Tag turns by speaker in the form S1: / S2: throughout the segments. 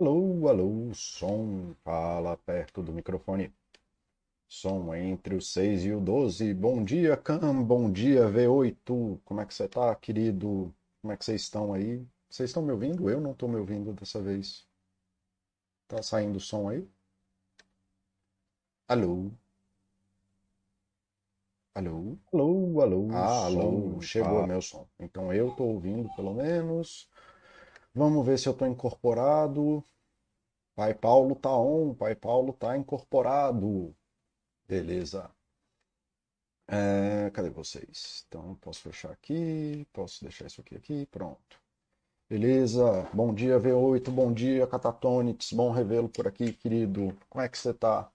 S1: Alô, alô, som, fala perto do microfone. Som entre o 6 e o 12. Bom dia, Cam, bom dia, V8. Como é que você tá, querido? Como é que vocês estão aí? Vocês estão me ouvindo? Eu não estou me ouvindo dessa vez. Tá saindo som aí? Alô? Alô?
S2: Alô, alô,
S1: Ah, alô,
S2: som,
S1: chegou
S2: tá.
S1: meu som. Então eu estou ouvindo pelo menos. Vamos ver se eu estou incorporado. Pai Paulo tá on, Pai Paulo tá incorporado. Beleza. É, cadê vocês? Então, posso fechar aqui, posso deixar isso aqui aqui, pronto. Beleza. Bom dia, V8, bom dia, Catatonix, bom revê-lo por aqui, querido. Como é que você tá?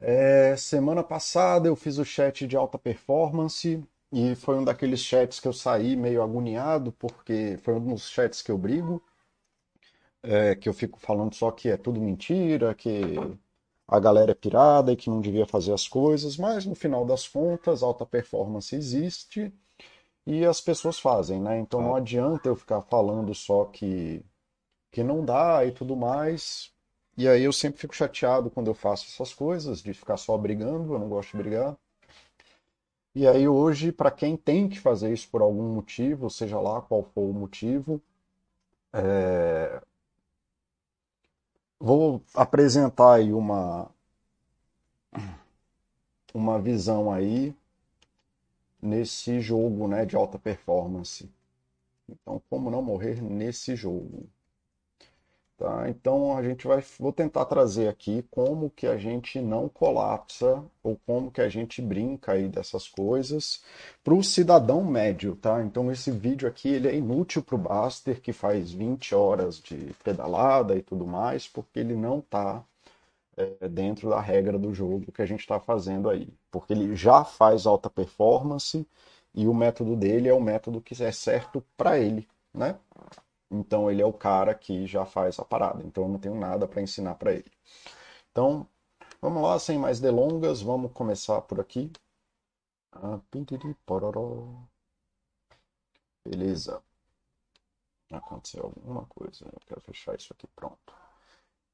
S1: É, semana passada eu fiz o chat de alta performance e foi um daqueles chats que eu saí meio agoniado, porque foi um dos chats que eu brigo, é, que eu fico falando só que é tudo mentira, que a galera é pirada e que não devia fazer as coisas, mas no final das contas, alta performance existe e as pessoas fazem, né? Então não
S2: Ah,
S1: adianta eu ficar falando só que, que não dá e tudo mais. E aí eu sempre fico chateado quando eu faço essas coisas, de ficar só brigando, eu não gosto de brigar. E aí hoje, para quem tem que fazer isso por algum motivo, seja lá qual for o motivo, vou apresentar aí uma, uma visão aí nesse jogo, né, de alta performance. Então, como não morrer nesse jogo? Tá? Então a gente vai, vou tentar trazer aqui como que a gente não colapsa ou como que a gente brinca aí dessas coisas para o cidadão médio, tá? Então esse vídeo aqui ele é inútil para o Baster que faz 20 horas de pedalada e tudo mais, porque ele não está dentro da regra do jogo que a gente está fazendo aí, porque ele já faz alta performance e o método dele é o método que é certo para ele, né? Então ele é o cara que já faz a parada. Então eu não tenho nada para ensinar para ele. Então vamos lá, sem mais delongas, vamos começar por aqui. Ah. Beleza. Aconteceu alguma coisa. Eu quero fechar isso aqui, pronto.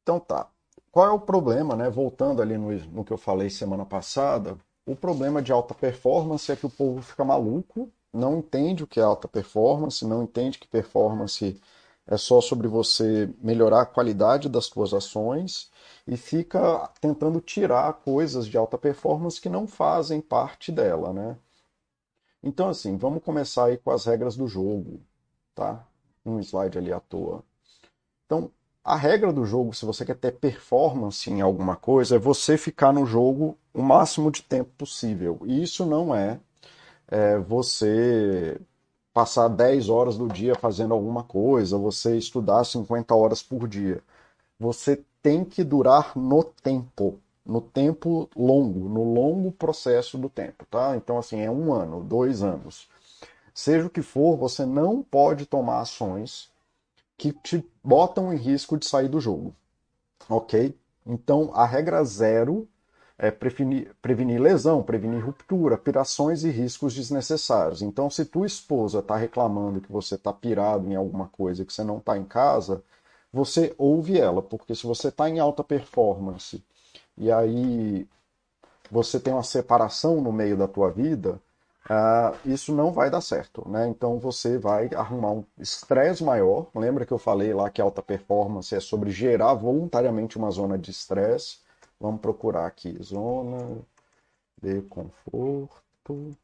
S1: Então tá. Qual é o problema, né? Voltando ali no, no que eu falei semana passada, o problema de alta performance é que o povo fica maluco, não entende o que é alta performance, não entende que performance é só sobre você melhorar a qualidade das suas ações e fica tentando tirar coisas de alta performance que não fazem parte dela, né? Então, assim, vamos começar aí com as regras do jogo, tá? Um slide ali à toa. Então, a regra do jogo, se você quer ter performance em alguma coisa, é você ficar no jogo o máximo de tempo possível. E isso não é, é você passar 10 horas do dia fazendo alguma coisa, você estudar 50 horas por dia. Você tem que durar no tempo, no tempo longo, no longo processo do tempo, tá? Então, assim, é um ano, dois anos. Seja o que for, você não pode tomar ações que te botam em risco de sair do jogo, ok? Então, a regra zero é prevenir, prevenir lesão, prevenir ruptura, pirações e riscos desnecessários. Então, se tua esposa está reclamando que você está pirado em alguma coisa que você não está em casa, você ouve ela, porque se você está em alta performance e aí você tem uma separação no meio da tua vida, ah, isso não vai dar certo, né? Então você vai arrumar um estresse maior. Lembra que eu falei lá que alta performance é sobre gerar voluntariamente uma zona de estresse? Vamos procurar aqui, zona de conforto,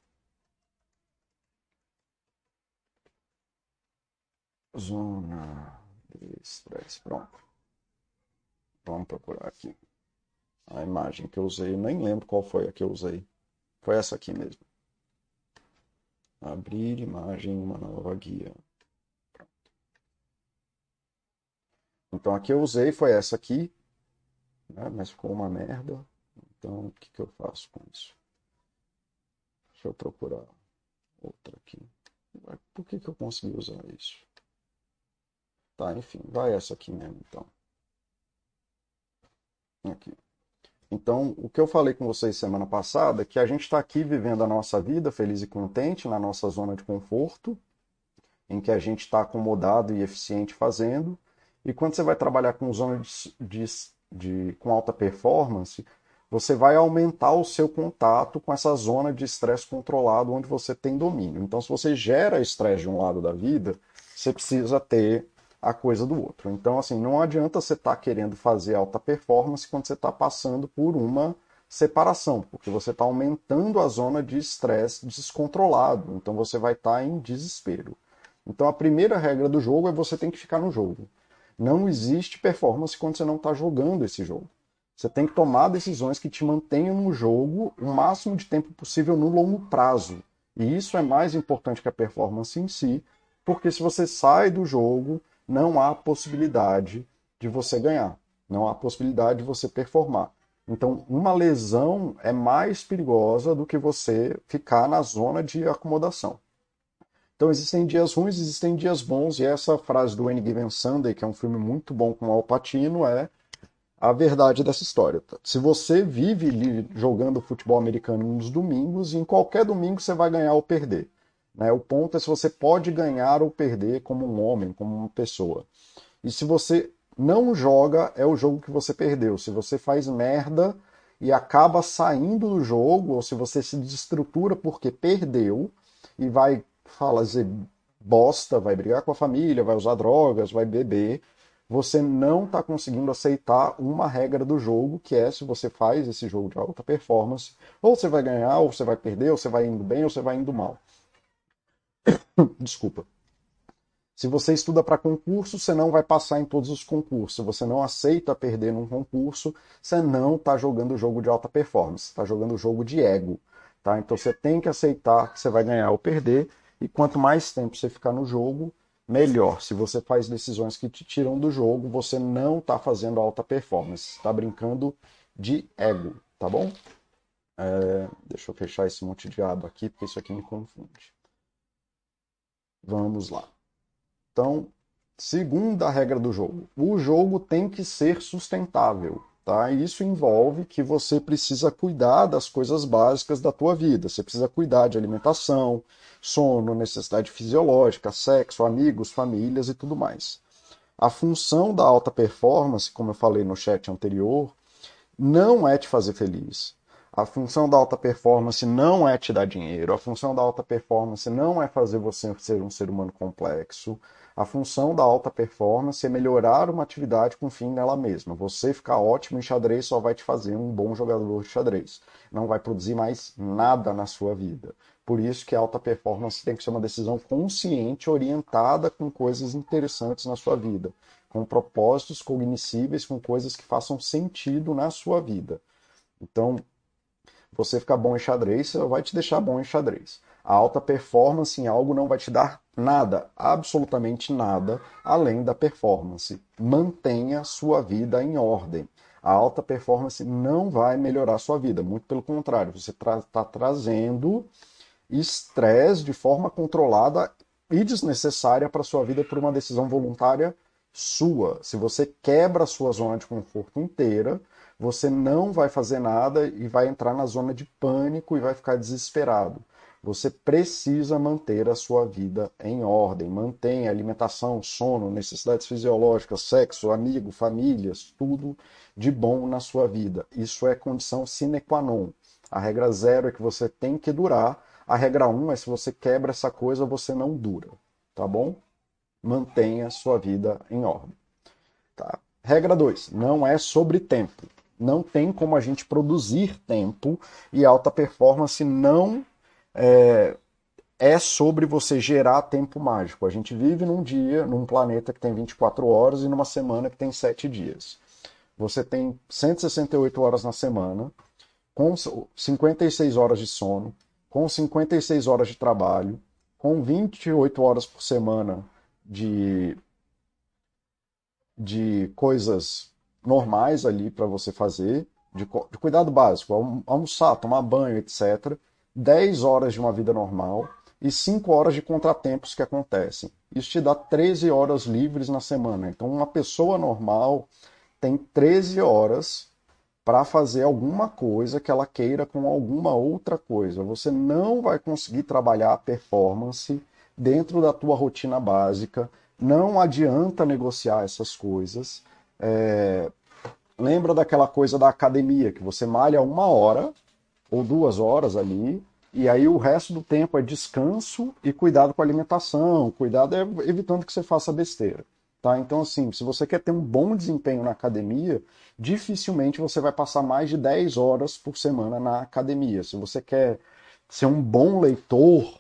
S1: zona de estresse. Pronto, vamos procurar aqui. A imagem que eu usei, nem lembro qual foi a que eu usei. Foi essa aqui mesmo. Abrir imagem, uma nova guia. Então a que eu usei foi essa aqui, né? Mas ficou uma merda. Então o que que eu faço com isso? Deixa eu procurar outra aqui. Por que que eu consegui usar isso? Tá, enfim, vai essa aqui mesmo, então. Aqui. Então, o que eu falei com vocês semana passada é que a gente está aqui vivendo a nossa vida feliz e contente, na nossa zona de conforto, em que a gente está acomodado e eficiente fazendo, E quando você vai trabalhar com zona de, de, de com alta performance, você vai aumentar o seu contato com essa zona de estresse controlado onde você tem domínio. Então, se você gera estresse de um lado da vida, você precisa ter a coisa do outro. Então, assim, não adianta você estar tá querendo fazer alta performance quando você está passando por uma separação, porque você está aumentando a zona de estresse descontrolado. Então, você vai estar tá em desespero. Então, a primeira regra do jogo é você tem que ficar no jogo. Não existe performance quando você não está jogando esse jogo. Você tem que tomar decisões que te mantenham no jogo o máximo de tempo possível no longo prazo. E isso é mais importante que a performance em si, porque se você sai do jogo, não há possibilidade de você ganhar, não há possibilidade de você performar. Então, uma lesão é mais perigosa do que você ficar na zona de acomodação. Então, existem dias ruins, existem dias bons, e essa frase do Any Given Sunday, que é um filme muito bom com Al Pacino, é a verdade dessa história. Se você vive jogando futebol americano nos domingos, em qualquer domingo você vai ganhar ou perder. Né? O ponto é se você pode ganhar ou perder como um homem, como uma pessoa. E se você não joga, é o jogo que você perdeu. Se você faz merda e acaba saindo do jogo, ou se você se desestrutura porque perdeu e vai fazer bosta, vai brigar com a família, vai usar drogas, vai beber, você não está conseguindo aceitar uma regra do jogo, que é se você faz esse jogo de alta performance, ou você vai ganhar, ou você vai perder, ou você vai indo bem, ou você vai indo mal. Desculpa. Se você estuda para concurso, você não vai passar em todos os concursos. Se você não aceita perder num concurso, você não está jogando jogo de alta performance, está jogando jogo de ego. Tá? Então você tem que aceitar que você vai ganhar ou perder, e quanto mais tempo você ficar no jogo, melhor. Se você faz decisões que te tiram do jogo, você não está fazendo alta performance, está brincando de ego, tá bom? É, deixa eu fechar esse monte de aba aqui, porque isso aqui me confunde. Vamos lá. Então, segunda regra do jogo: o jogo tem que ser sustentável. Tá? Isso envolve que você precisa cuidar das coisas básicas da tua vida. Você precisa cuidar de alimentação, sono, necessidade fisiológica, sexo, amigos, famílias e tudo mais. A função da alta performance, como eu falei no chat anterior, não é te fazer feliz. A função da alta performance não é te dar dinheiro. A função da alta performance não é fazer você ser um ser humano complexo. A função da alta performance é melhorar uma atividade com fim nela mesma. Você ficar ótimo em xadrez só vai te fazer um bom jogador de xadrez. Não vai produzir mais nada na sua vida. Por isso que a alta performance tem que ser uma decisão consciente, orientada com coisas interessantes na sua vida, com propósitos cognoscíveis, com coisas que façam sentido na sua vida. Então, você ficar bom em xadrez só vai te deixar bom em xadrez. A alta performance em algo não vai te dar nada, absolutamente nada, além da performance. Mantenha sua vida em ordem. A alta performance não vai melhorar sua vida, muito pelo contrário, você está tra trazendo estresse de forma controlada e desnecessária para sua vida por uma decisão voluntária sua. Se você quebra a sua zona de conforto inteira, você não vai fazer nada e vai entrar na zona de pânico e vai ficar desesperado. Você precisa manter a sua vida em ordem. Mantenha alimentação, sono, necessidades fisiológicas, sexo, amigo, famílias, tudo de bom na sua vida. Isso é condição sine qua non. A regra zero é que você tem que durar. A regra um é se você quebra essa coisa, você não dura. Tá bom? Mantenha sua vida em ordem. Tá? Regra 2. Não é sobre tempo. Não tem como a gente produzir tempo e alta performance não é, é sobre você gerar tempo mágico. A gente vive num dia, num planeta que tem 24 horas e numa semana que tem 7 dias. Você tem 168 horas na semana, com 56 horas de sono, com 56 horas de trabalho, com 28 horas por semana de, de coisas normais ali para você fazer, de, de cuidado básico, almoçar, tomar banho, etc. 10 horas de uma vida normal e 5 horas de contratempos que acontecem. Isso te dá 13 horas livres na semana. Então, uma pessoa normal tem 13 horas para fazer alguma coisa que ela queira com alguma outra coisa. Você não vai conseguir trabalhar a performance dentro da tua rotina básica não adianta negociar essas coisas. É... Lembra daquela coisa da academia, que você malha uma hora ou duas horas ali, e aí o resto do tempo é descanso e cuidado com a alimentação, cuidado é evitando que você faça besteira. Tá? Então, assim, se você quer ter um bom desempenho na academia, dificilmente você vai passar mais de 10 horas por semana na academia. Se você quer ser um bom leitor,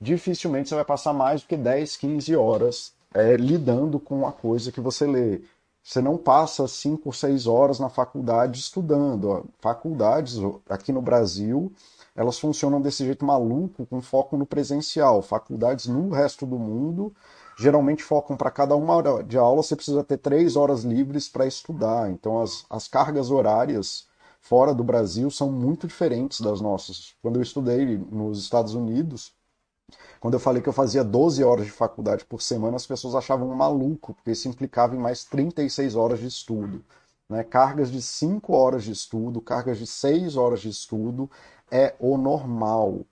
S1: dificilmente você vai passar mais do que 10, 15 horas é, lidando com a coisa que você lê. Você não passa 5 ou 6 horas na faculdade estudando. Faculdades aqui no Brasil, elas funcionam desse jeito maluco, com foco no presencial. Faculdades no resto do mundo geralmente focam para cada uma hora de aula, você precisa ter três horas livres para estudar. Então, as, as cargas horárias fora do Brasil são muito diferentes das nossas. Quando eu estudei nos Estados Unidos, quando eu falei que eu fazia 12 horas de faculdade por semana, as pessoas achavam maluco, porque isso implicava em mais 36 horas de estudo. Né? Cargas de 5 horas de estudo, cargas de 6 horas de estudo é o normal,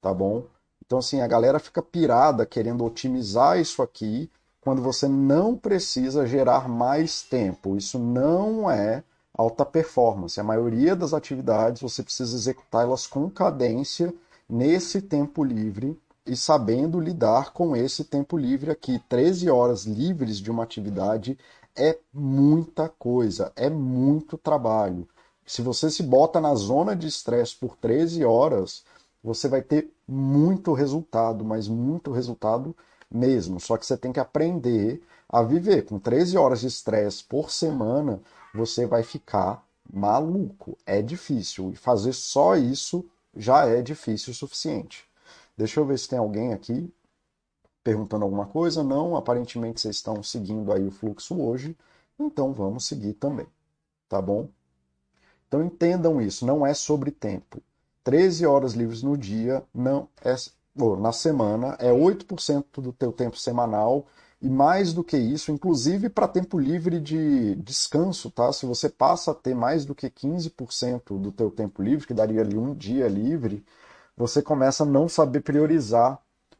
S1: tá bom? Então, assim, a galera fica pirada querendo otimizar isso aqui quando você não precisa gerar mais tempo. Isso não é alta performance. A maioria das atividades você precisa executá-las com cadência nesse tempo livre e sabendo lidar com esse tempo livre aqui. 13 horas livres de uma atividade é muita coisa, é muito trabalho. Se você se bota na zona de estresse por 13 horas, você vai ter muito resultado, mas muito resultado mesmo. Só que você tem que aprender a viver. Com 13 horas de estresse por semana, você vai ficar maluco. É difícil. E fazer só isso já é difícil o suficiente. Deixa eu ver se tem alguém aqui perguntando alguma coisa. Não, aparentemente vocês estão seguindo aí o fluxo hoje. Então vamos seguir também. Tá bom? Então entendam isso, não é sobre tempo. 13 horas livres no dia, não é, ou, na semana, é 8% do teu tempo semanal e mais do que isso, inclusive para tempo livre de descanso, tá? Se você passa a ter mais do que 15% do teu tempo livre, que daria ali um dia livre, você começa a não saber priorizar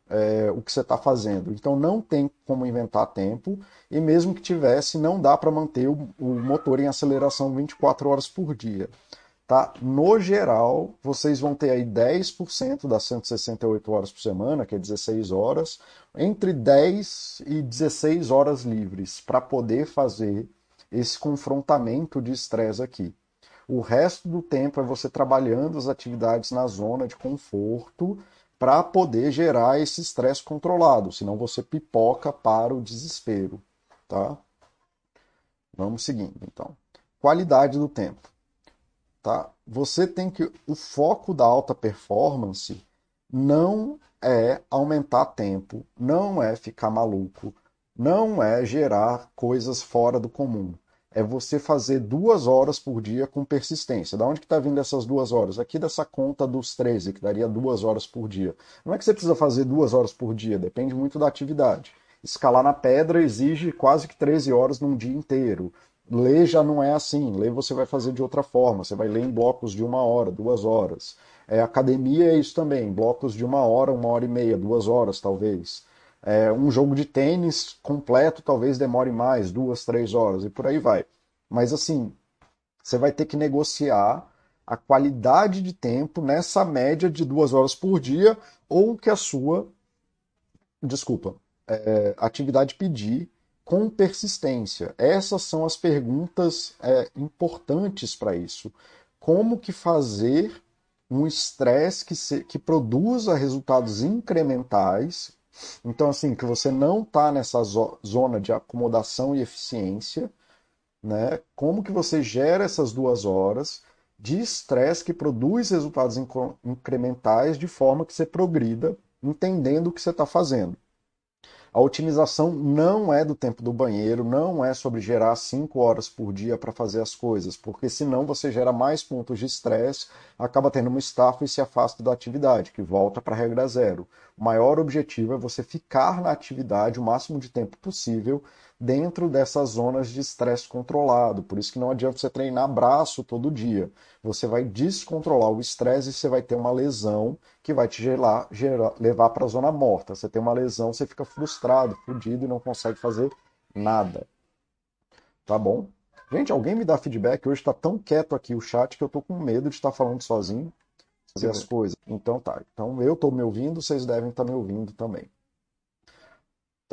S1: é, o que você está fazendo. Então não tem como inventar tempo e mesmo que tivesse, não dá para manter o, o motor em aceleração 24 horas por dia tá? No geral, vocês vão ter aí 10% das 168 horas por semana, que é 16 horas, entre 10 e 16 horas livres para poder fazer esse confrontamento de estresse aqui. O resto do tempo é você trabalhando as atividades na zona de conforto para poder gerar esse estresse controlado, senão você pipoca para o desespero, tá? Vamos seguindo, então. Qualidade do tempo tá? Você tem que o foco da alta performance não é aumentar tempo, não é ficar maluco, não é gerar coisas fora do comum. É você fazer duas horas por dia com persistência. Da onde que está vindo essas duas horas? Aqui dessa conta dos 13, que daria duas horas por dia. Não é que você precisa fazer duas horas por dia, depende muito da atividade. Escalar na pedra exige quase que 13 horas num dia inteiro. Ler já não é assim. Ler você vai fazer de outra forma. Você vai ler em blocos de uma hora, duas horas. É, academia é isso também. Blocos de uma hora, uma hora e meia, duas horas talvez. É, um jogo de tênis completo talvez demore mais, duas, três horas e por aí vai. Mas assim, você vai ter que negociar a qualidade de tempo nessa média de duas horas por dia ou que a sua, desculpa, é, atividade pedir com persistência? Essas são as perguntas é, importantes para isso. Como que fazer um estresse que, que produza resultados incrementais? Então, assim, que você não está nessa zo zona de acomodação e eficiência, né? Como que você gera essas duas horas de estresse que produz resultados incrementais de forma que você progrida, entendendo o que você está fazendo. A otimização não é do tempo do banheiro, não é sobre gerar 5 horas por dia para fazer as coisas, porque senão você gera mais pontos de estresse, acaba tendo uma estafa e se afasta da atividade, que volta para a regra zero. O maior objetivo é você ficar na atividade o máximo de tempo possível, dentro dessas zonas de estresse controlado. Por isso que não adianta você treinar braço todo dia. Você vai descontrolar o estresse e você vai ter uma lesão que vai te gerar, gerar, levar para a zona morta. Você tem uma lesão, você fica frustrado, fudido e não consegue fazer nada. Tá bom? Gente, alguém me dá feedback? Hoje está tão quieto aqui o chat que eu tô com medo de estar falando sozinho, fazer as coisas. Então tá. Então eu tô me ouvindo, vocês devem estar tá me ouvindo também.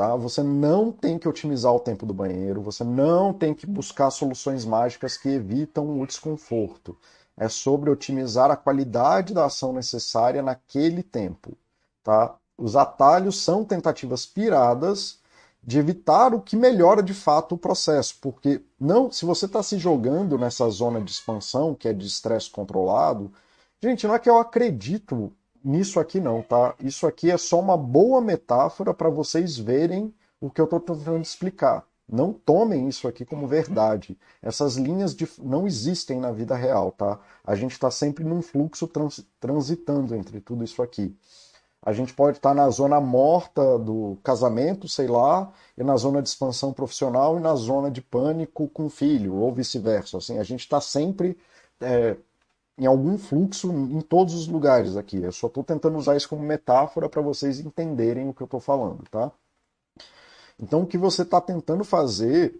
S1: Tá? Você não tem que otimizar o tempo do banheiro, você não tem que buscar soluções mágicas que evitam o desconforto. É sobre otimizar a qualidade da ação necessária naquele tempo. Tá? Os atalhos são tentativas piradas de evitar o que melhora de fato o processo, porque não, se você está se jogando nessa zona de expansão, que é de estresse controlado, gente, não é que eu acredito nisso aqui não, tá? Isso aqui é só uma boa metáfora para vocês verem o que eu estou tentando explicar. Não tomem isso aqui como verdade. Essas linhas de... não existem na vida real, tá? A gente está sempre num fluxo trans... transitando entre tudo isso aqui. A gente pode estar na zona morta do casamento, sei lá, e na zona de expansão profissional e na zona de pânico com o filho, ou vice-versa. Assim, a gente está sempre é, em algum fluxo em todos os lugares aqui. Eu só estou tentando usar isso como metáfora para vocês entenderem o que eu estou falando, tá? Então, o que você está tentando fazer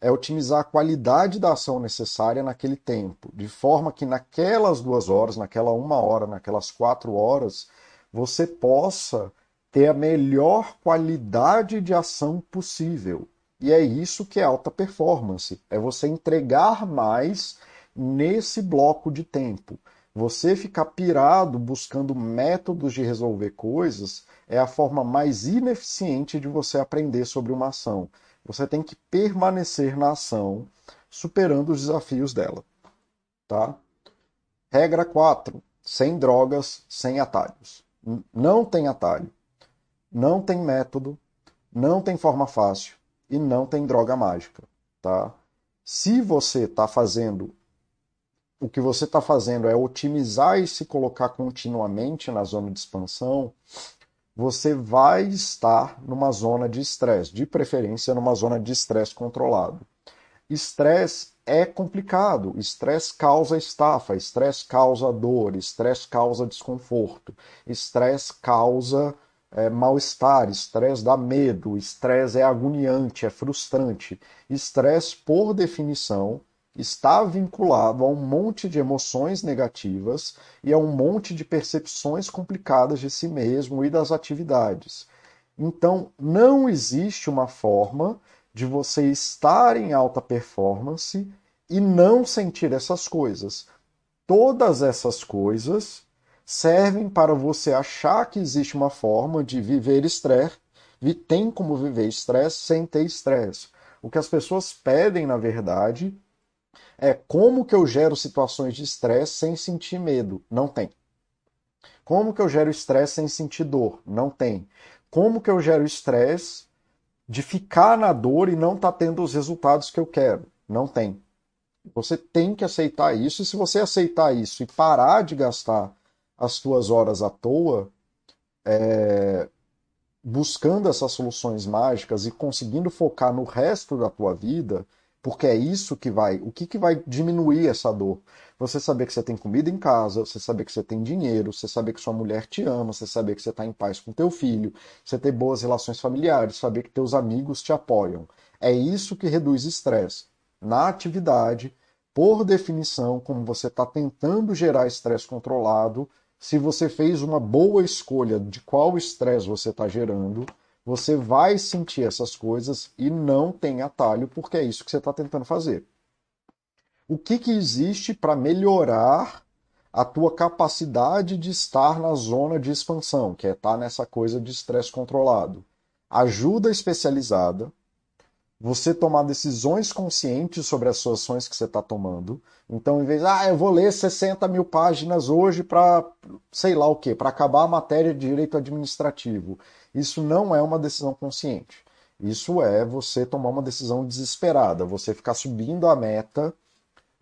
S1: é otimizar a qualidade da ação necessária naquele tempo, de forma que naquelas duas horas, naquela uma hora, naquelas quatro horas, você possa ter a melhor qualidade de ação possível. E é isso que é alta performance, é você entregar mais nesse bloco de tempo. Você ficar pirado buscando métodos de resolver coisas é a forma mais ineficiente de você aprender sobre uma ação. Você tem que permanecer na ação, superando os desafios dela. Tá? Regra 4. Sem drogas, sem atalhos. Não tem atalho, não tem método, não tem forma fácil e não tem droga mágica, tá? Se você está fazendo o que você está fazendo é otimizar e se colocar continuamente na zona de expansão, você vai estar numa zona de estresse, de preferência numa zona de estresse controlado. Estresse é complicado. Estresse causa estafa, estresse causa dor, estresse causa desconforto, estresse causa é, mal-estar, estresse dá medo, estresse é agoniante, é frustrante. Estresse, por definição, está vinculado a um monte de emoções negativas e a um monte de percepções complicadas de si mesmo e das atividades. Então, não existe uma forma de você estar em alta performance e não sentir essas coisas. Todas essas coisas servem para você achar que existe uma forma de viver estresse, tem como viver estresse sem ter estresse. O que as pessoas pedem, na verdade, é como que eu gero situações de estresse sem sentir medo? Não tem. Como que eu gero estresse sem sentir dor? Não tem. Como que eu gero estresse de ficar na dor e não estar tá tendo os resultados que eu quero. Não tem. Você tem que aceitar isso, e se você aceitar isso e parar de gastar as suas horas à toa, é, buscando essas soluções mágicas e conseguindo focar no resto da tua vida, porque é isso que vai. O que, que vai diminuir essa dor? Você saber que você tem comida em casa, você saber que você tem dinheiro, você saber que sua mulher te ama, você saber que você está em paz com teu filho, você ter boas relações familiares, saber que teus amigos te apoiam. É isso que reduz estresse. Na atividade, por definição, como você está tentando gerar estresse controlado, se você fez uma boa escolha de qual estresse você está gerando, você vai sentir essas coisas e não tem atalho, porque é isso que você está tentando fazer o que, que existe para melhorar a tua capacidade de estar na zona de expansão, que é estar tá nessa coisa de estresse controlado. Ajuda especializada, você tomar decisões conscientes sobre as suas ações que você está tomando. Então, em vez de, ah, eu vou ler 60 mil páginas hoje para, sei lá o quê, para acabar a matéria de direito administrativo. Isso não é uma decisão consciente. Isso é você tomar uma decisão desesperada, você ficar subindo a meta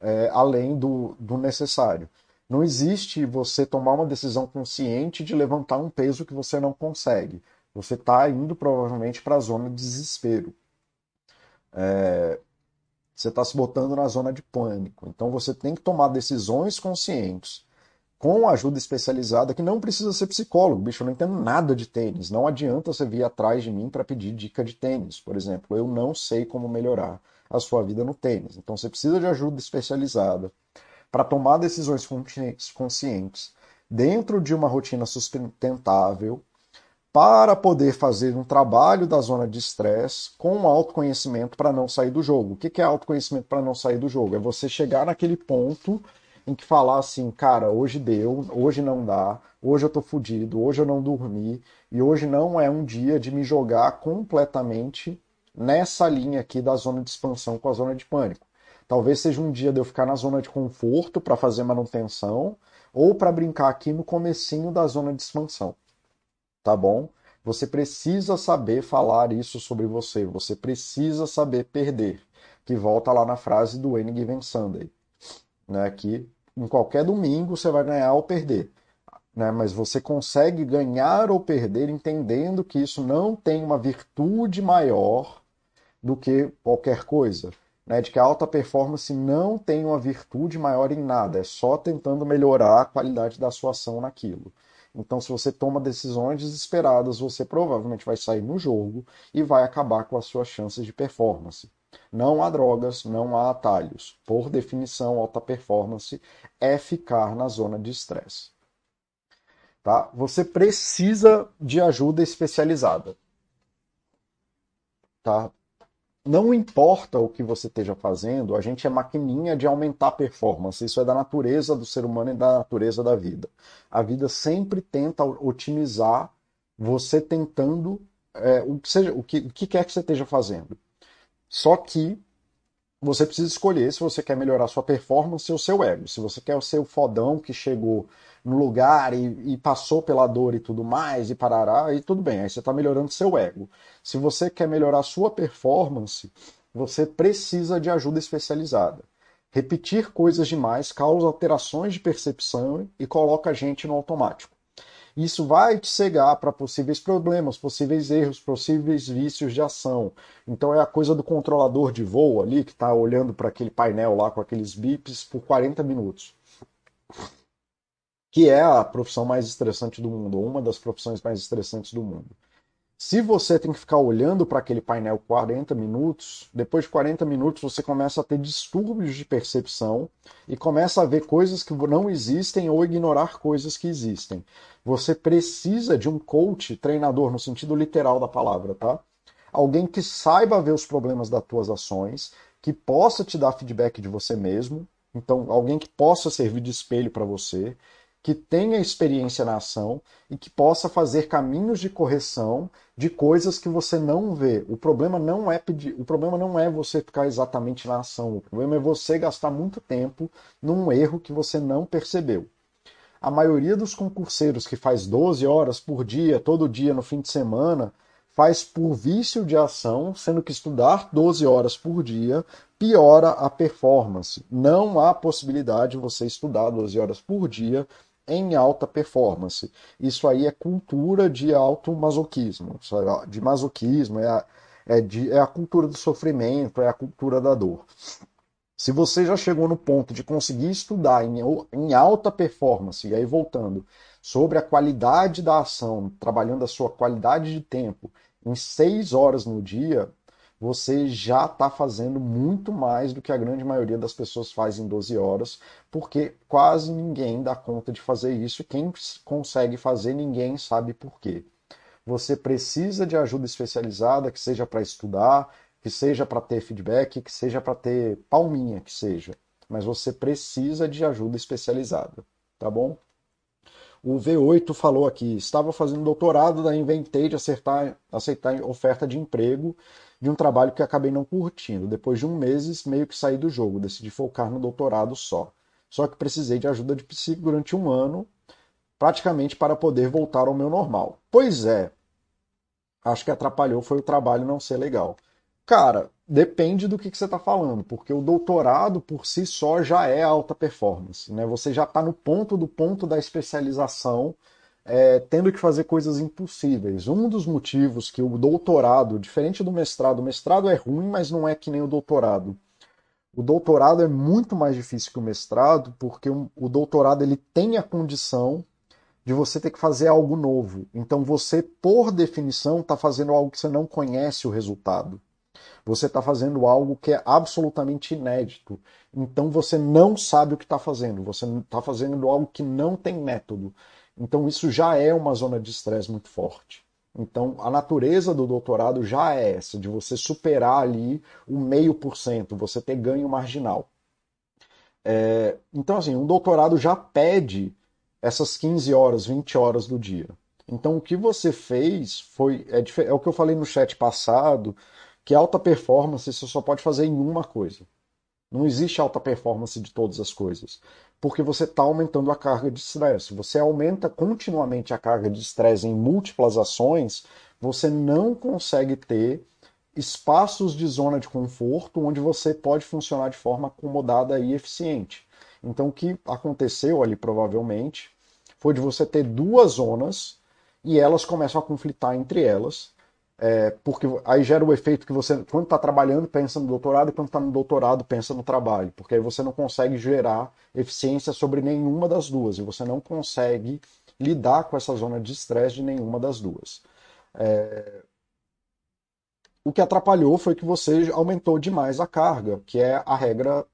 S1: é, além do, do necessário. Não existe você tomar uma decisão consciente de levantar um peso que você não consegue. Você está indo provavelmente para a zona de desespero. é, você está se botando na zona de pânico. Então você tem que tomar decisões conscientes com ajuda especializada que não precisa ser psicólogo. Bicho, eu não entendo nada de tênis. Não adianta você vir atrás de mim para pedir dica de tênis. Por exemplo, eu não sei como melhorar a sua vida no tênis. Então você precisa de ajuda especializada para tomar decisões conscientes dentro de uma rotina sustentável para poder fazer um trabalho da zona de estresse com autoconhecimento para não sair do jogo. O que é autoconhecimento para não sair do jogo? É você chegar naquele ponto em que falar assim, cara, hoje deu, hoje não dá, hoje eu tô fudido, hoje eu não dormi, e hoje não é um dia de me jogar completamente nessa linha aqui da zona de expansão com a zona de pânico. Talvez seja um dia de eu ficar na zona de conforto para fazer manutenção, ou para brincar aqui no comecinho da zona de expansão tá bom? Você precisa saber falar isso sobre você, você precisa saber perder, que volta lá na frase do Any Given Sunday, né? Que em qualquer domingo você vai ganhar ou perder, né? Mas você consegue ganhar ou perder entendendo que isso não tem uma virtude maior do que qualquer coisa. Né, de que a alta performance não tem uma virtude maior em nada, é só tentando melhorar a qualidade da sua ação naquilo. Então, se você toma decisões desesperadas, você provavelmente vai sair no jogo e vai acabar com as suas chances de performance. Não há drogas, não há atalhos. Por definição, alta performance é ficar na zona de estresse. Tá? Você precisa de ajuda especializada. Tá? não importa o que você esteja fazendo, a gente é maquininha de aumentar a performance. Isso é da natureza do ser humano e da natureza da vida. A vida sempre tenta otimizar você tentando é, o, que seja, o, que, o que quer que você esteja fazendo. Só que você precisa escolher se você quer melhorar sua performance ou seu ego. Se você quer ser o fodão que chegou no lugar e, e, passou pela dor e tudo mais, e parará, e tudo bem, aí você está melhorando seu ego. Se você quer melhorar sua performance, você precisa de ajuda especializada. Repetir coisas demais causa alterações de percepção e coloca a gente no automático. Isso vai te cegar para possíveis problemas, possíveis erros, possíveis vícios de ação. Então é a coisa do controlador de voo ali que está olhando para aquele painel lá com aqueles bips por 40 minutos que é a profissão mais estressante do mundo, uma das profissões mais estressantes do mundo. Se você tem que ficar olhando para aquele painel 40 minutos, depois de 40 minutos você começa a ter distúrbios de percepção e começa a ver coisas que não existem ou ignorar coisas que existem. Você precisa de um coach, treinador no sentido literal da palavra, tá? Alguém que saiba ver os problemas das tuas ações, que possa te dar feedback de você mesmo, então alguém que possa servir de espelho para você, que tenha experiência na ação e que possa fazer caminhos de correção de coisas que você não vê. O problema não é pedir, o problema não é você ficar exatamente na ação. O problema é você gastar muito tempo num erro que você não percebeu. A maioria dos concurseiros que faz 12 horas por dia, todo dia no fim de semana, faz por vício de ação, sendo que estudar 12 horas por dia piora a performance. Não há possibilidade de você estudar 12 horas por dia em alta performance. Isso aí é cultura de automasoquismo, de masoquismo, é a, é, de, é a cultura do sofrimento, é a cultura da dor. Se você já chegou no ponto de conseguir estudar em, em alta performance, e aí voltando, sobre a qualidade da ação, trabalhando a sua qualidade de tempo em seis horas no dia, você já está fazendo muito mais do que a grande maioria das pessoas faz em 12 horas, porque quase ninguém dá conta de fazer isso. Quem consegue fazer, ninguém sabe por quê. Você precisa de ajuda especializada, que seja para estudar, que seja para ter feedback, que seja para ter palminha, que seja. Mas você precisa de ajuda especializada, tá bom? O V8 falou aqui, estava fazendo doutorado, daí inventei de acertar, aceitar oferta de emprego de um trabalho que acabei não curtindo. Depois de um mês, meio que saí do jogo, decidi focar no doutorado só. Só que precisei de ajuda de psico durante um ano, praticamente para poder voltar ao meu normal. Pois é, acho que atrapalhou foi o trabalho não ser legal. Cara, depende do que, que você está falando, porque o doutorado por si só já é alta performance. Né? Você já está no ponto do ponto da especialização é, tendo que fazer coisas impossíveis. Um dos motivos que o doutorado, diferente do mestrado, o mestrado é ruim, mas não é que nem o doutorado. O doutorado é muito mais difícil que o mestrado, porque o doutorado ele tem a condição de você ter que fazer algo novo. Então você, por definição, está fazendo algo que você não conhece o resultado. Você está fazendo algo que é absolutamente inédito. Então você não sabe o que está fazendo. Você está fazendo algo que não tem método. Então isso já é uma zona de estresse muito forte. Então a natureza do doutorado já é essa, de você superar ali o meio por cento, você ter ganho marginal. É, então assim, um doutorado já pede essas 15 horas, 20 horas do dia. Então o que você fez foi. É, é, o que eu falei no chat passado, que alta performance você só pode fazer em uma coisa. Não existe alta performance de todas as coisas. Porque você está aumentando a carga de estresse. Você aumenta continuamente a carga de estresse em múltiplas ações, você não consegue ter espaços de zona de conforto onde você pode funcionar de forma acomodada e eficiente. Então, o que aconteceu ali provavelmente foi de você ter duas zonas e elas começam a conflitar entre elas, é, porque aí gera o efeito que você, quando está trabalhando, pensa no doutorado, e quando está no doutorado, pensa no trabalho, porque aí você não consegue gerar eficiência sobre nenhuma das duas, e você não consegue lidar com essa zona de estresse de nenhuma das duas. É... O que atrapalhou foi que você aumentou demais a carga, que é a regra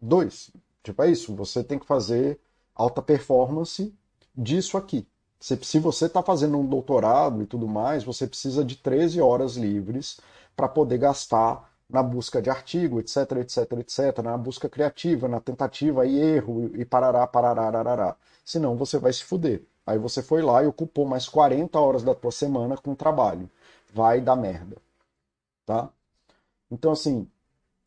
S1: 2. Tipo, é isso, você tem que fazer alta performance disso aqui. Se você está fazendo um doutorado e tudo mais, você precisa de 13 horas livres para poder gastar na busca de artigo, etc, etc, etc, na busca criativa, na tentativa e erro e parará, parará, arará. Senão você vai se fuder. Aí você foi lá e ocupou mais 40 horas da tua semana com trabalho. Vai dar merda. Tá? Então, assim,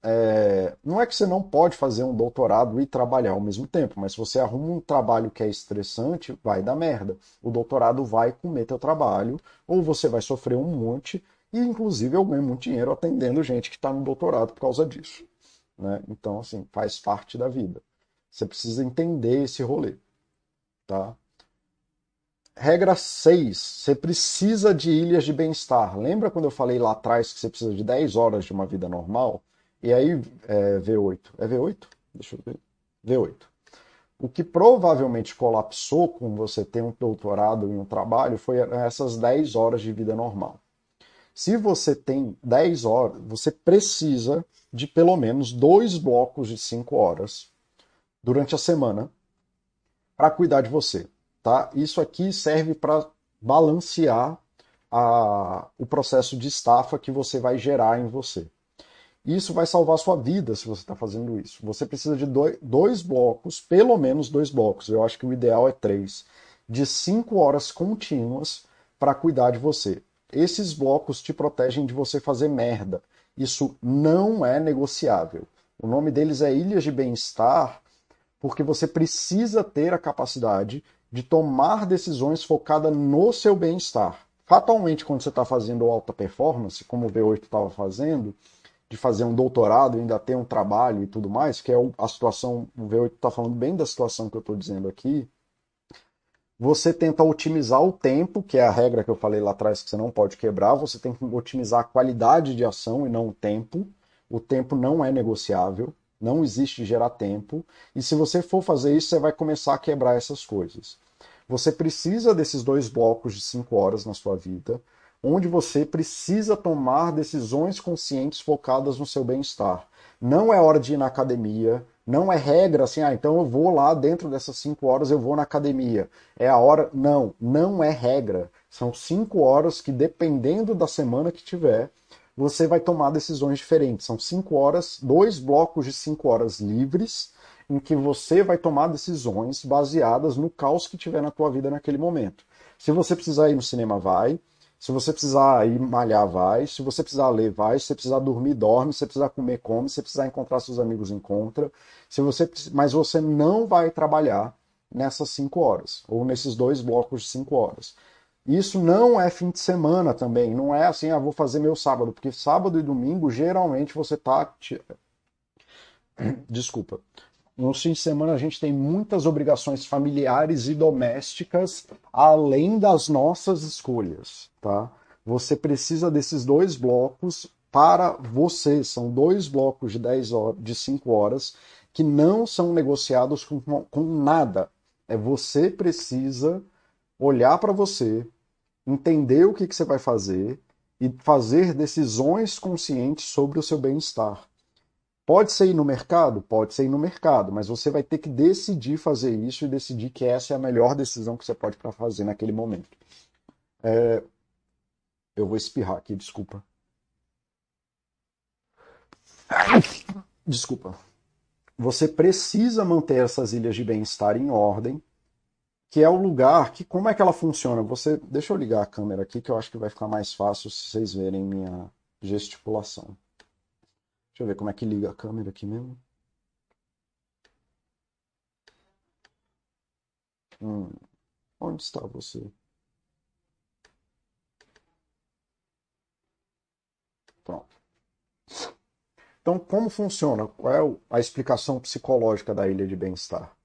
S1: é, não é que você não pode fazer um doutorado e trabalhar ao mesmo tempo, mas se você arruma um trabalho que é estressante, vai dar merda. O doutorado vai comer teu trabalho, ou você vai sofrer um monte, e inclusive eu ganho muito dinheiro atendendo gente que está no doutorado por causa disso. Né? Então, assim, faz parte da vida. Você precisa entender esse rolê. Tá? Regra 6. Você precisa de ilhas de bem-estar. Lembra quando eu falei lá atrás que você precisa de 10 horas de uma vida normal? E aí, é, V8. É V8? Deixa eu ver. V8. O que provavelmente colapsou com você ter um doutorado em um trabalho foi essas 10 horas de vida normal. Se você tem 10 horas, você precisa de pelo menos dois blocos de 5 horas durante a semana para cuidar de você. Tá? Isso aqui serve para balancear a, o processo de estafa que você vai gerar em você. Isso vai salvar sua vida se você está fazendo isso. Você precisa de dois, dois, blocos, pelo menos dois blocos, eu acho que o ideal é três, de cinco horas contínuas para cuidar de você. Esses blocos te protegem de você fazer merda. Isso não é negociável. O nome deles é Ilhas de Bem-Estar, porque você precisa ter a capacidade de tomar decisões focadas no seu bem-estar. Fatalmente, quando você está fazendo alta performance, como o V8 estava fazendo, de fazer um doutorado e ainda ter um trabalho e tudo mais, que é a situação, o V8 está falando bem da situação que eu estou dizendo aqui, você tenta otimizar o tempo, que é a regra que eu falei lá atrás que você não pode quebrar, você tem que otimizar a qualidade de ação e não o tempo. O tempo não é negociável, não existe gerar tempo, e se você for fazer isso, você vai começar a quebrar essas coisas. Você precisa desses dois blocos de cinco horas na sua vida, onde você precisa tomar decisões conscientes focadas no seu bem-estar. Não é hora de ir na academia, não é regra assim, ah, então eu vou lá dentro dessas cinco horas, eu vou na academia. É a hora. Não, não é regra. São cinco horas que, dependendo da semana que tiver, você vai tomar decisões diferentes. São cinco horas, dois blocos de cinco horas livres, em que você vai tomar decisões baseadas no caos que tiver na tua vida naquele momento. Se você precisar ir no cinema, vai. Se você precisar ir malhar, vai. Se você precisar ler, vai. Se você precisar dormir, dorme. Se você precisar comer, come. Se você precisar encontrar seus amigos, encontra. Se você, mas você não vai trabalhar nessas cinco horas, ou nesses dois blocos de cinco horas. Isso não é fim de semana também. Não é assim, ah, vou fazer meu sábado. Porque sábado e domingo, geralmente, você tá. Desculpa. No fim de semana a gente tem muitas obrigações familiares e domésticas além das nossas escolhas, tá? Você precisa desses dois blocos para você. São dois blocos de 10 horas, de 5 horas que não são negociados com, com nada. É você precisa olhar para você, entender o que, que você vai fazer e fazer decisões conscientes sobre o seu bem-estar. Pode ser ir no mercado? Pode ser ir no mercado, mas você vai ter que decidir fazer isso e decidir que essa é a melhor decisão que você pode para fazer naquele momento. É... Eu vou espirrar aqui, desculpa. Desculpa. Você precisa manter essas ilhas de bem-estar em ordem, que é o lugar que como é que ela funciona? Você, deixa eu ligar a câmera aqui que eu acho que vai ficar mais fácil se vocês verem minha gesticulação. Deixa eu ver como é que liga a câmera aqui mesmo. Hum, onde está você? Pronto. Então, como funciona? Qual é a explicação psicológica da ilha de bem-estar?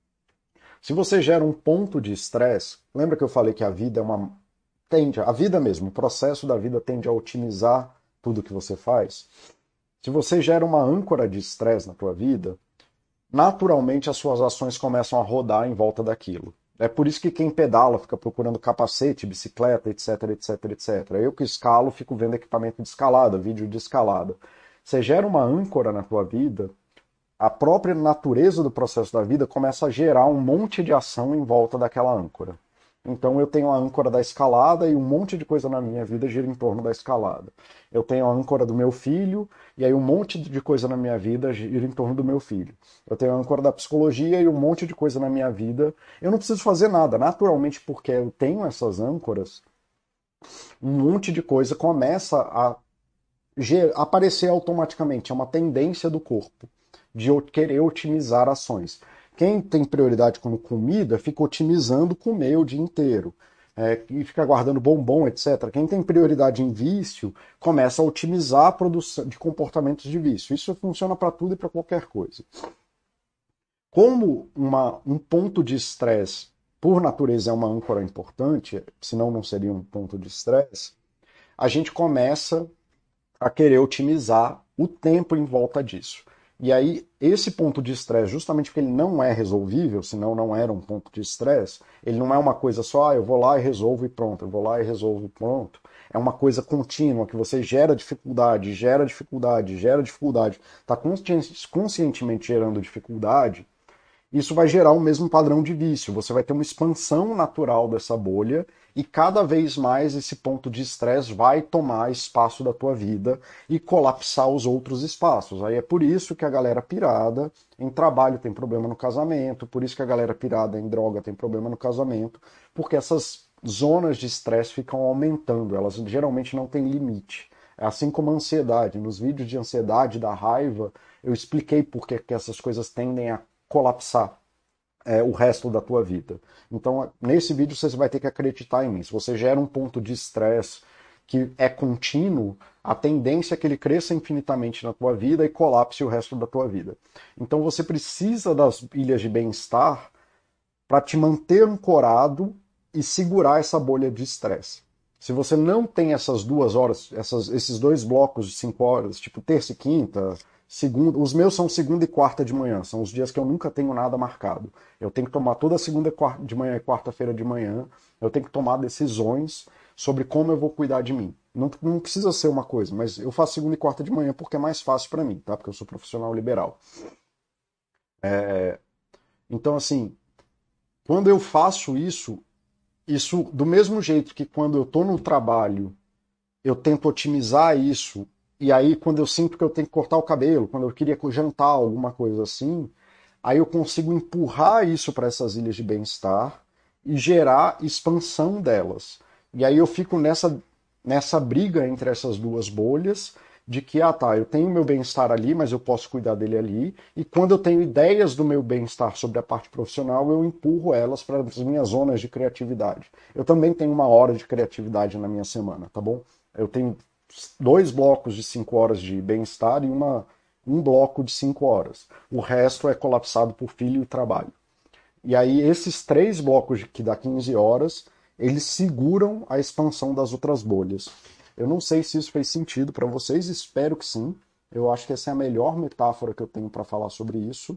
S1: Se você gera um ponto de estresse, lembra que eu falei que a vida é uma tende, a vida mesmo, o processo da vida tende a otimizar tudo que você faz. Se você gera uma âncora de estresse na tua vida, naturalmente as suas ações começam a rodar em volta daquilo. É por isso que quem pedala fica procurando capacete, bicicleta, etc, etc, etc. Eu que escalo fico vendo equipamento de escalada, vídeo de escalada. Você gera uma âncora na tua vida, a própria natureza do processo da vida começa a gerar um monte de ação em volta daquela âncora. Então eu tenho a âncora da escalada e um monte de coisa na minha vida gira em torno da escalada. Eu tenho a âncora do meu filho e aí um monte de coisa na minha vida gira em torno do meu filho. Eu tenho a âncora da psicologia e um monte de coisa na minha vida. Eu não preciso fazer nada, naturalmente porque eu tenho essas âncoras, um monte de coisa começa a aparecer automaticamente, é uma tendência do corpo de querer otimizar ações. Quem tem prioridade como comida fica otimizando comer o dia inteiro. É, e fica guardando bombom, etc. Quem tem prioridade em vício começa a otimizar a produção de comportamentos de vício. Isso funciona para tudo e para qualquer coisa. Como uma, um ponto de estresse, por natureza, é uma âncora importante, senão não seria um ponto de estresse, a gente começa a querer otimizar o tempo em volta disso. E aí, esse ponto de estresse, justamente porque ele não é resolvível, senão não era um ponto de estresse, ele não é uma coisa só, ah, eu vou lá e resolvo e pronto, eu vou lá e resolvo e pronto. É uma coisa contínua, que você gera dificuldade, gera dificuldade, gera dificuldade, está conscientemente gerando dificuldade, isso vai gerar o mesmo padrão de vício. Você vai ter uma expansão natural dessa bolha e cada vez mais esse ponto de estresse vai tomar espaço da tua vida e colapsar os outros espaços. Aí é por isso que a galera pirada em trabalho tem problema no casamento, por isso que a galera pirada em droga tem problema no casamento, porque essas zonas de estresse ficam aumentando, elas geralmente não têm limite. É assim como a ansiedade. Nos vídeos de ansiedade, da raiva, eu expliquei por que essas coisas tendem a colapsar é, o resto da tua vida. Então, nesse vídeo você vai ter que acreditar em mim. Se você gera um ponto de estresse que é contínuo, a tendência é que ele cresça infinitamente na tua vida e colapse o resto da tua vida. Então você precisa das ilhas de bem-estar para te manter ancorado e segurar essa bolha de estresse. Se você não tem essas duas horas, essas, esses dois blocos de cinco horas, tipo terça e quinta, Segunda, os meus são segunda e quarta de manhã, são os dias que eu nunca tenho nada marcado. Eu tenho que tomar toda segunda de manhã e quarta-feira de manhã, eu tenho que tomar decisões sobre como eu vou cuidar de mim. Não, não precisa ser uma coisa, mas eu faço segunda e quarta de manhã porque é mais fácil para mim, tá? Porque eu sou profissional liberal. É, então, assim, quando eu faço isso, isso do mesmo jeito que quando eu estou no trabalho, eu tento otimizar isso e aí, quando eu sinto que eu tenho que cortar o cabelo, quando eu queria jantar, alguma coisa assim, aí eu consigo empurrar isso para essas ilhas de bem-estar e gerar expansão delas. E aí eu fico nessa, nessa briga entre essas duas bolhas de que, ah tá, eu tenho meu bem-estar ali, mas eu posso cuidar dele ali, e quando eu tenho ideias do meu bem-estar sobre a parte profissional, eu empurro elas para as minhas zonas de criatividade. Eu também tenho uma hora de criatividade na minha semana, tá bom? Eu tenho dois blocos de cinco horas de bem-estar e uma um bloco de 5 horas. O resto é colapsado por filho e trabalho. E aí esses três blocos que dá 15 horas, eles seguram a expansão das outras bolhas. Eu não sei se isso fez sentido para vocês, espero que sim. Eu acho que essa é a melhor metáfora que eu tenho para falar sobre isso.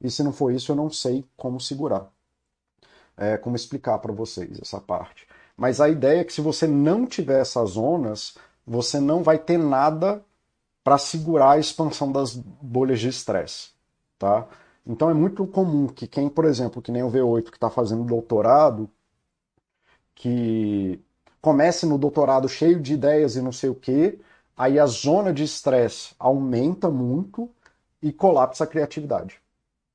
S1: E se não for isso, eu não sei como segurar. É, como explicar para vocês essa parte. Mas a ideia é que se você não tiver essas zonas, você não vai ter nada para segurar a expansão das bolhas de estresse, tá? Então é muito comum que quem, por exemplo, que nem o V8 que está fazendo doutorado, que comece no doutorado cheio de ideias e não sei o que, aí a zona de estresse aumenta muito e colapsa a criatividade.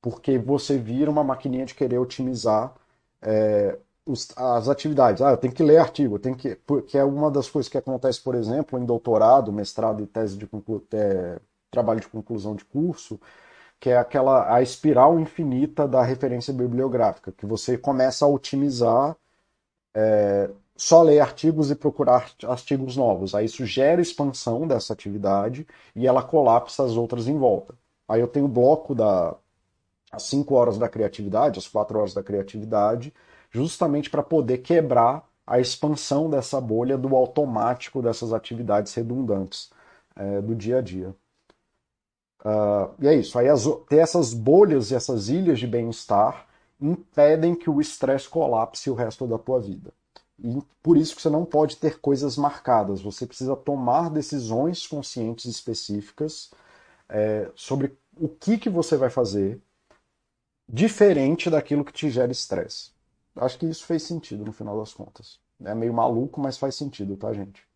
S1: Porque você vira uma maquininha de querer otimizar é, os, as atividades. Ah, eu tenho que ler artigo, eu tenho que. Porque é uma das coisas que acontece, por exemplo, em doutorado, mestrado e tese de conclu, é, trabalho de conclusão de curso, que é aquela a espiral infinita da referência bibliográfica, que você começa a otimizar é, só ler artigos e procurar artigos novos. Aí isso gera expansão dessa atividade e ela colapsa as outras em volta. Aí eu tenho o bloco da as 5 horas da criatividade, as 4 horas da criatividade, justamente para poder quebrar a expansão dessa bolha do automático dessas atividades redundantes é, do dia a dia. Uh, e é isso. Aí as, ter essas bolhas e essas ilhas de bem-estar impedem que o estresse colapse o resto da tua vida. E por isso que você não pode ter coisas marcadas. Você precisa tomar decisões conscientes específicas é, sobre o que, que você vai fazer diferente daquilo que te gera estresse. Acho que isso fez sentido no final das contas. É meio maluco, mas faz sentido, tá, gente?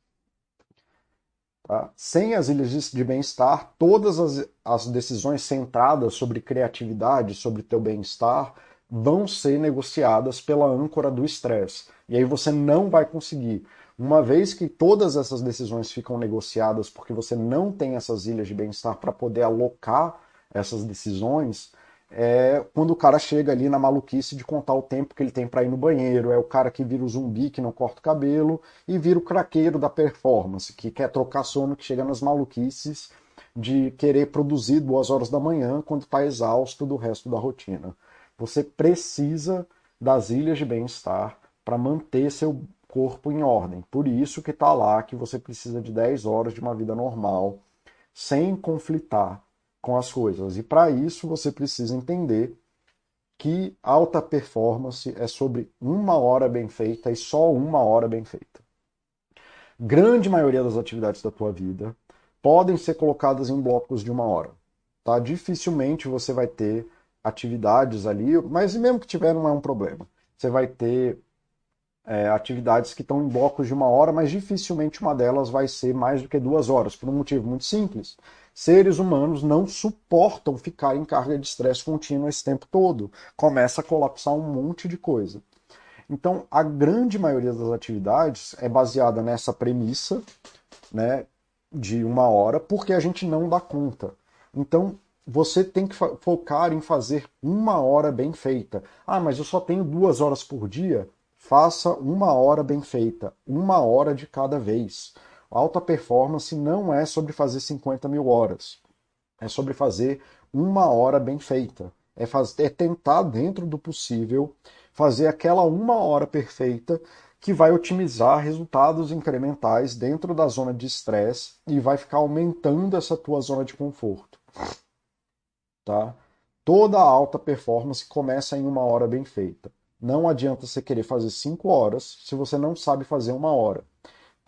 S1: Tá? Sem as ilhas de bem-estar, todas as, as decisões centradas sobre criatividade, sobre teu bem-estar, vão ser negociadas pela âncora do estresse. E aí você não vai conseguir. Uma vez que todas essas decisões ficam negociadas porque você não tem essas ilhas de bem-estar para poder alocar essas decisões, é quando o cara chega ali na maluquice de contar o tempo que ele tem para ir no banheiro, é o cara que vira o zumbi que não corta o cabelo e vira o craqueiro da performance, que quer trocar sono, que chega nas maluquices de querer produzir duas horas da manhã quando está exausto do resto da rotina. Você precisa das ilhas de bem-estar para manter seu corpo em ordem. Por isso que está lá que você precisa de 10 horas de uma vida normal, sem conflitar com as coisas. E para isso você precisa entender que alta performance é sobre uma hora bem feita e só uma hora bem feita. Grande maioria das atividades da tua vida podem ser colocadas em blocos de uma hora. Tá? Dificilmente você vai ter atividades ali, mas mesmo que tiver não é um problema. Você vai ter é, atividades que estão em blocos de uma hora, mas dificilmente uma delas vai ser mais do que duas horas, por um motivo muito simples seres humanos não suportam ficar em carga de estresse contínua esse tempo todo. Começa a colapsar um monte de coisa. Então, a grande maioria das atividades é baseada nessa premissa, né, de uma hora, porque a gente não dá conta. Então, você tem que focar em fazer uma hora bem feita. Ah, mas eu só tenho duas horas por dia? Faça uma hora bem feita, uma hora de cada vez. Alta performance não é sobre fazer 50 mil horas. É sobre fazer uma hora bem feita. É, é tentar, dentro do possível, fazer aquela uma hora perfeita que vai otimizar resultados incrementais dentro da zona de estresse e vai ficar aumentando essa tua zona de conforto. Tá? Toda alta performance começa em uma hora bem feita. Não adianta você querer fazer cinco horas se você não sabe fazer uma hora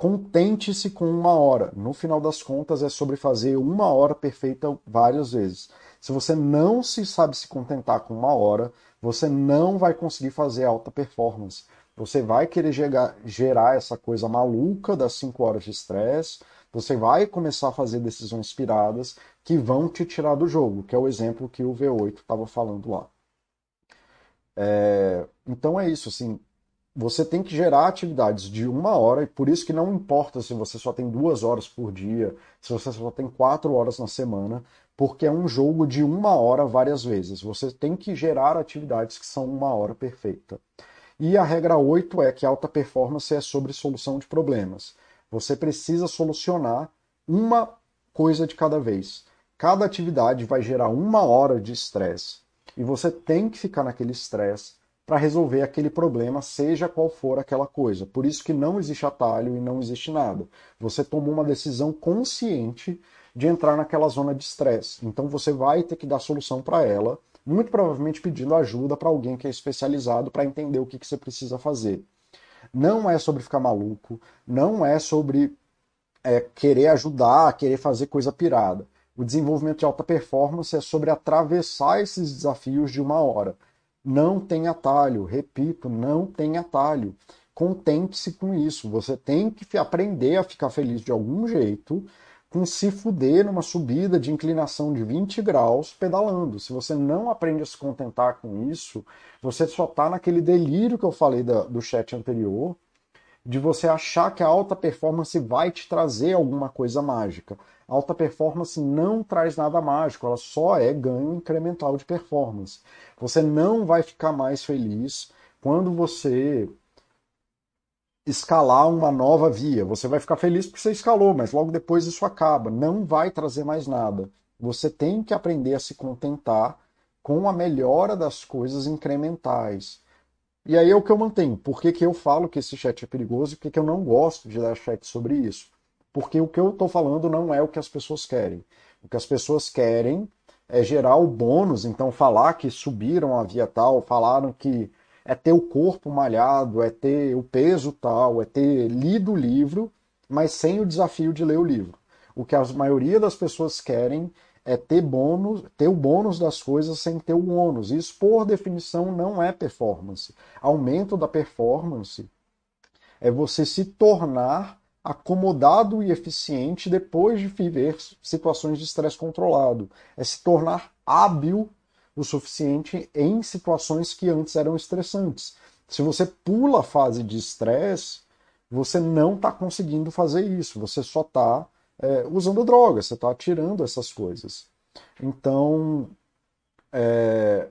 S1: contente-se com uma hora. No final das contas, é sobre fazer uma hora perfeita várias vezes. Se você não se sabe se contentar com uma hora, você não vai conseguir fazer alta performance. Você vai querer gerar, essa coisa maluca das 5 horas de estresse, você vai começar a fazer decisões inspiradas que vão te tirar do jogo, que é o exemplo que o V8 estava falando lá. É, então é isso, assim, você tem que gerar atividades de uma hora, e por isso que não importa se você só tem duas horas por dia, se você só tem quatro horas na semana, porque é um jogo de uma hora várias vezes. Você tem que gerar atividades que são uma hora perfeita. E a regra 8 é que alta performance é sobre solução de problemas. Você precisa solucionar uma coisa de cada vez. cada atividade vai gerar uma hora de estresse e você tem que ficar naquele estresse para resolver aquele problema, seja qual for aquela coisa. Por isso que não existe atalho e não existe nada. Você tomou uma decisão consciente de entrar naquela zona de estresse. Então você vai ter que dar solução para ela, muito provavelmente pedindo ajuda para alguém que é especializado para entender o que, que você precisa fazer. Não é sobre ficar maluco, não é sobre é, querer ajudar, querer fazer coisa pirada. O desenvolvimento de alta performance é sobre atravessar esses desafios de uma hora. Não tem atalho, repito, não tem atalho. Contente-se com isso. Você tem que aprender a ficar feliz de algum jeito com se fuder numa subida de inclinação de 20 graus pedalando. Se você não aprende a se contentar com isso, você só está naquele delírio que eu falei da, do chat anterior, de você achar que a alta performance vai te trazer alguma coisa mágica. Alta performance não traz nada mágico, ela só é ganho incremental de performance. Você não vai ficar mais feliz quando você escalar uma nova via. Você vai ficar feliz porque você escalou, mas logo depois isso acaba. Não vai trazer mais nada. Você tem que aprender a se contentar com a melhora das coisas incrementais. E aí é o que eu mantenho. Por que, que eu falo que esse chat é perigoso e por que, que eu não gosto de dar chat sobre isso? Porque o que eu estou falando não é o que as pessoas querem. O que as pessoas querem é gerar o bônus, então falar que subiram a via tal, falaram que é ter o corpo malhado, é ter o peso tal, é ter lido o livro, mas sem o desafio de ler o livro. O que a maioria das pessoas querem é ter bônus, ter o bônus das coisas sem ter o ônus. Isso, por definição, não é performance. Aumento da performance é você se tornar acomodado e eficiente depois de viver situações de estresse controlado. É se tornar hábil o suficiente em situações que antes eram estressantes. Se você pula a fase de estresse, você não está conseguindo fazer isso, você só está é, usando drogas, você está tirando essas coisas. Então, é,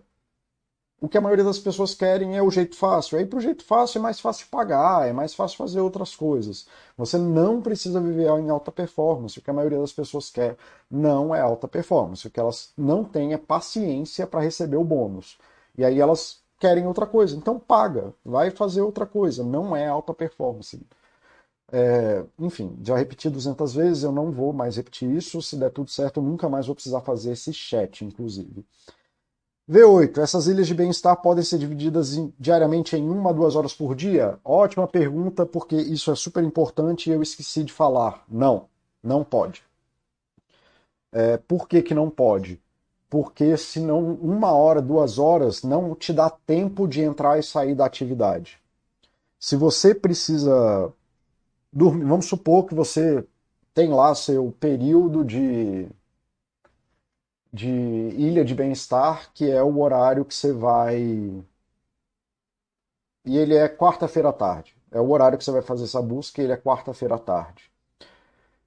S1: o que a maioria das pessoas querem é o jeito fácil. Aí, para o jeito fácil, é mais fácil pagar, é mais fácil fazer outras coisas. Você não precisa viver em alta performance. O que a maioria das pessoas quer não é alta performance. O que elas não têm é paciência para receber o bônus. E aí elas querem outra coisa. Então, paga, vai fazer outra coisa. Não é alta performance. É, enfim, já repeti 200 vezes, eu não vou mais repetir isso. Se der tudo certo, eu nunca mais vou precisar fazer esse chat, inclusive. V8. Essas ilhas de bem-estar podem ser divididas em, diariamente em uma, duas horas por dia? Ótima pergunta, porque isso é super importante e eu esqueci de falar. Não, não pode. É, por que, que não pode? Porque senão uma hora, duas horas não te dá tempo de entrar e sair da atividade. Se você precisa dormir, vamos supor que você tem lá seu período de de ilha de bem-estar, que é o horário que você vai. E ele é quarta-feira à tarde. É o horário que você vai fazer essa busca, e ele é quarta-feira à tarde.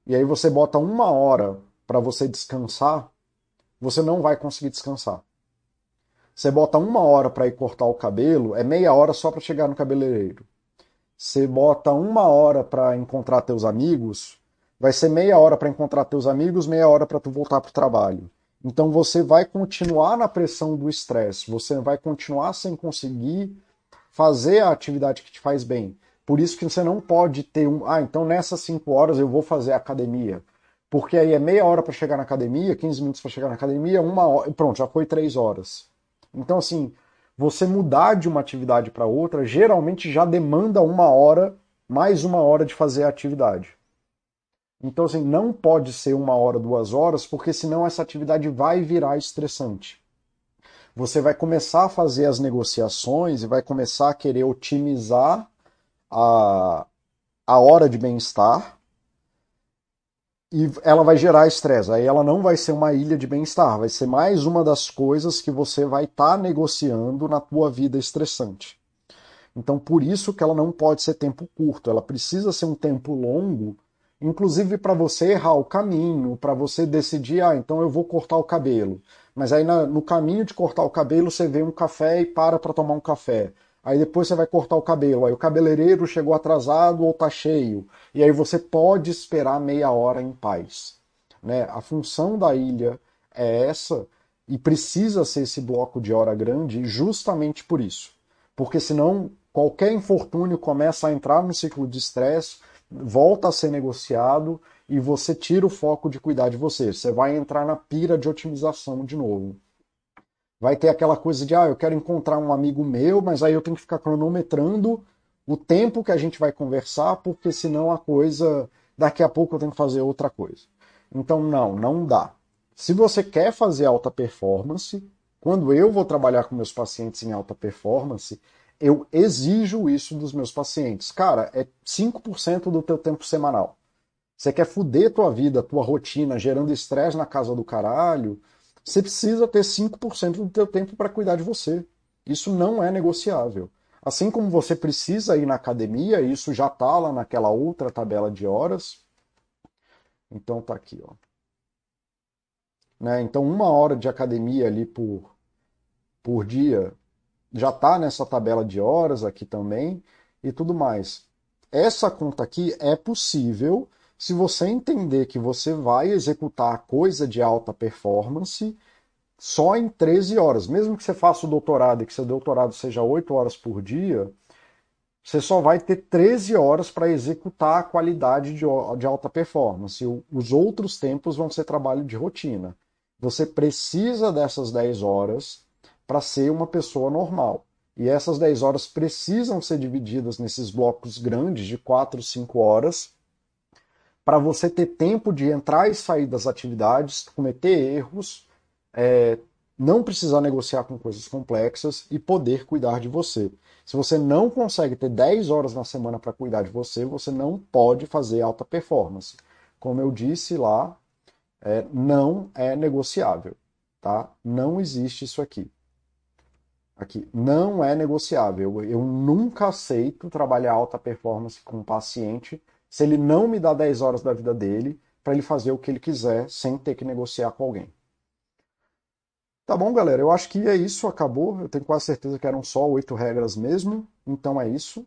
S1: E aí você bota uma hora para você descansar, você não vai conseguir descansar. Você bota uma hora para ir cortar o cabelo, é meia hora só para chegar no cabeleireiro. Você bota uma hora para encontrar teus amigos, vai ser meia hora para encontrar teus amigos, meia hora para tu voltar para o trabalho. Então você vai continuar na pressão do estresse, você vai continuar sem conseguir fazer a atividade que te faz bem. Por isso que você não pode ter um, ah, então nessas 5 horas eu vou fazer academia. Porque aí é meia hora para chegar na academia, 15 minutos para chegar na academia, uma hora, pronto, já foi 3 horas. Então assim, você mudar de uma atividade para outra geralmente já demanda uma hora, mais uma hora de fazer a atividade. Então, assim, não pode ser uma hora, duas horas, porque senão essa atividade vai virar estressante. Você vai começar a fazer as negociações e vai começar a querer otimizar a, a hora de bem-estar e ela vai gerar estresse. Aí ela não vai ser uma ilha de bem-estar, vai ser mais uma das coisas que você vai estar tá negociando na tua vida estressante. Então, por isso que ela não pode ser tempo curto, ela precisa ser um tempo longo inclusive para você errar o caminho, para você decidir, ah, então eu vou cortar o cabelo. Mas aí no caminho de cortar o cabelo, você vê um café e para para tomar um café. Aí depois você vai cortar o cabelo. Aí o cabeleireiro chegou atrasado ou tá cheio. E aí você pode esperar meia hora em paz. Né? A função da ilha é essa e precisa ser esse bloco de hora grande justamente por isso. Porque senão qualquer infortúnio começa a entrar no ciclo de estresse, volta a ser negociado e você tira o foco de cuidar de você. Você vai entrar na pira de otimização de novo. Vai ter aquela coisa de, ah, eu quero encontrar um amigo meu, mas aí eu tenho que ficar cronometrando o tempo que a gente vai conversar, porque senão a coisa, daqui a pouco eu tenho que fazer outra coisa. Então, não, não dá. Se você quer fazer alta performance, quando eu vou trabalhar com meus pacientes em alta performance, eu exijo isso dos meus pacientes. Cara, é 5% do teu tempo semanal. Você quer fuder tua vida, tua rotina, gerando estresse na casa do caralho, você precisa ter 5% do teu tempo para cuidar de você. Isso não é negociável. Assim como você precisa ir na academia, isso já está lá naquela outra tabela de horas. Então tá aqui, ó. Né? Então uma hora de academia ali por, por dia já está nessa tabela de horas aqui também e tudo mais. Essa conta aqui é possível se você entender que você vai executar a coisa de alta performance só em 13 horas. Mesmo que você faça o doutorado e que seu doutorado seja 8 horas por dia, você só vai ter 13 horas para executar a qualidade de, de alta performance. Os outros tempos vão ser trabalho de rotina. Você precisa dessas 10 horas para ser uma pessoa normal. E essas 10 horas precisam ser divididas nesses blocos grandes de 4, 5 horas, para você ter tempo de entrar e sair das atividades, cometer erros, é, não precisar negociar com coisas complexas e poder cuidar de você. Se você não consegue ter 10 horas na semana para cuidar de você, você não pode fazer alta performance. Como eu disse lá, é, não é negociável. Tá? Não existe isso aqui. Aqui, não é negociável. Eu nunca aceito trabalhar alta performance com um paciente se ele não me dá 10 horas da vida dele para ele fazer o que ele quiser sem ter que negociar com alguém. Tá bom, galera? Eu acho que é isso, acabou. Eu tenho quase certeza que eram só oito regras mesmo. Então é isso.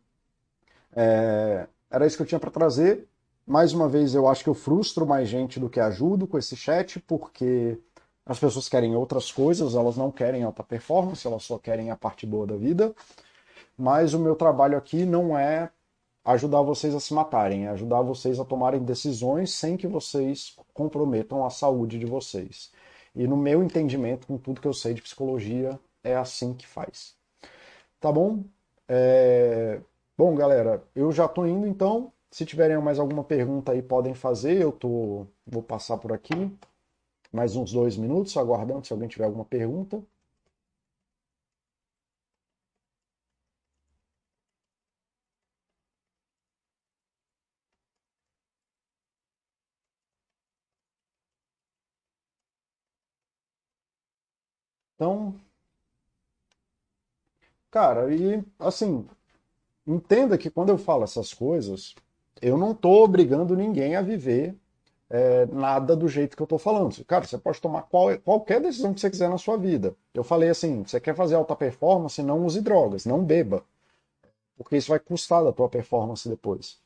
S1: É... Era isso que eu tinha para trazer. Mais uma vez, eu acho que eu frustro mais gente do que ajudo com esse chat, porque as pessoas querem outras coisas, elas não querem alta performance, elas só querem a parte boa da vida. Mas o meu trabalho aqui não é ajudar vocês a se matarem, é ajudar vocês a tomarem decisões sem que vocês comprometam a saúde de vocês. E no meu entendimento, com tudo que eu sei de psicologia, é assim que faz. Tá bom? É... Bom, galera, eu já tô indo então. Se tiverem mais alguma pergunta aí, podem fazer. Eu tô... vou passar por aqui mais uns dois minutos, aguardando se alguém tiver alguma pergunta. Então, cara, e assim, entenda que quando eu falo essas coisas, eu não estou obrigando ninguém a viver é, nada do jeito que eu estou falando. Cara, você pode tomar qual, qualquer decisão que você quiser na sua vida. Eu falei assim: você quer fazer alta performance, não use drogas, não beba. Porque isso vai custar da tua performance depois.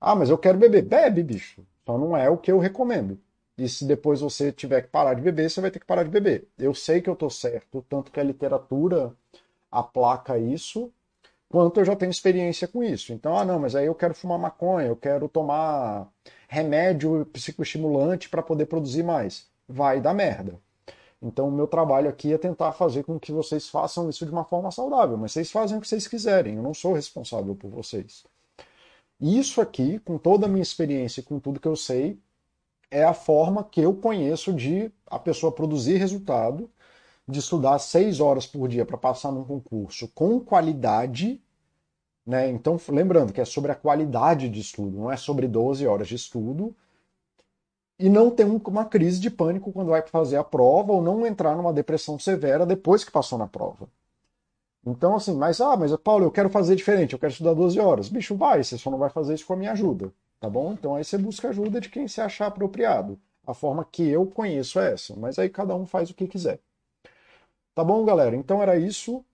S1: Ah, mas eu quero beber. Bebe, bicho. Só não é o que eu recomendo. E se depois você tiver que parar de beber, você vai ter que parar de beber. Eu sei que eu estou certo, tanto que a literatura aplaca isso, quanto eu já tenho experiência com isso. Então, ah, não, mas aí eu quero fumar maconha, eu quero tomar remédio psicoestimulante para poder produzir mais. Vai dar merda. Então, o meu trabalho aqui é tentar fazer com que vocês façam isso de uma forma saudável, mas vocês fazem o que vocês quiserem, eu não sou responsável por vocês. Isso aqui, com toda a minha experiência e com tudo que eu sei, é a forma que eu conheço de a pessoa produzir resultado, de estudar seis horas por dia para passar num concurso com qualidade. Né? Então, lembrando que é sobre a qualidade de estudo, não é sobre 12 horas de estudo. E não ter uma crise de pânico quando vai fazer a prova ou não entrar numa depressão severa depois que passou na prova. Então, assim, mas, ah, mas Paulo, eu quero fazer diferente, eu quero estudar 12 horas. Bicho, vai, você só não vai fazer isso com a minha ajuda. Tá bom? Então aí você busca ajuda de quem se achar apropriado. A forma que eu conheço é essa, mas aí cada um faz o que quiser. Tá bom, galera? Então era isso.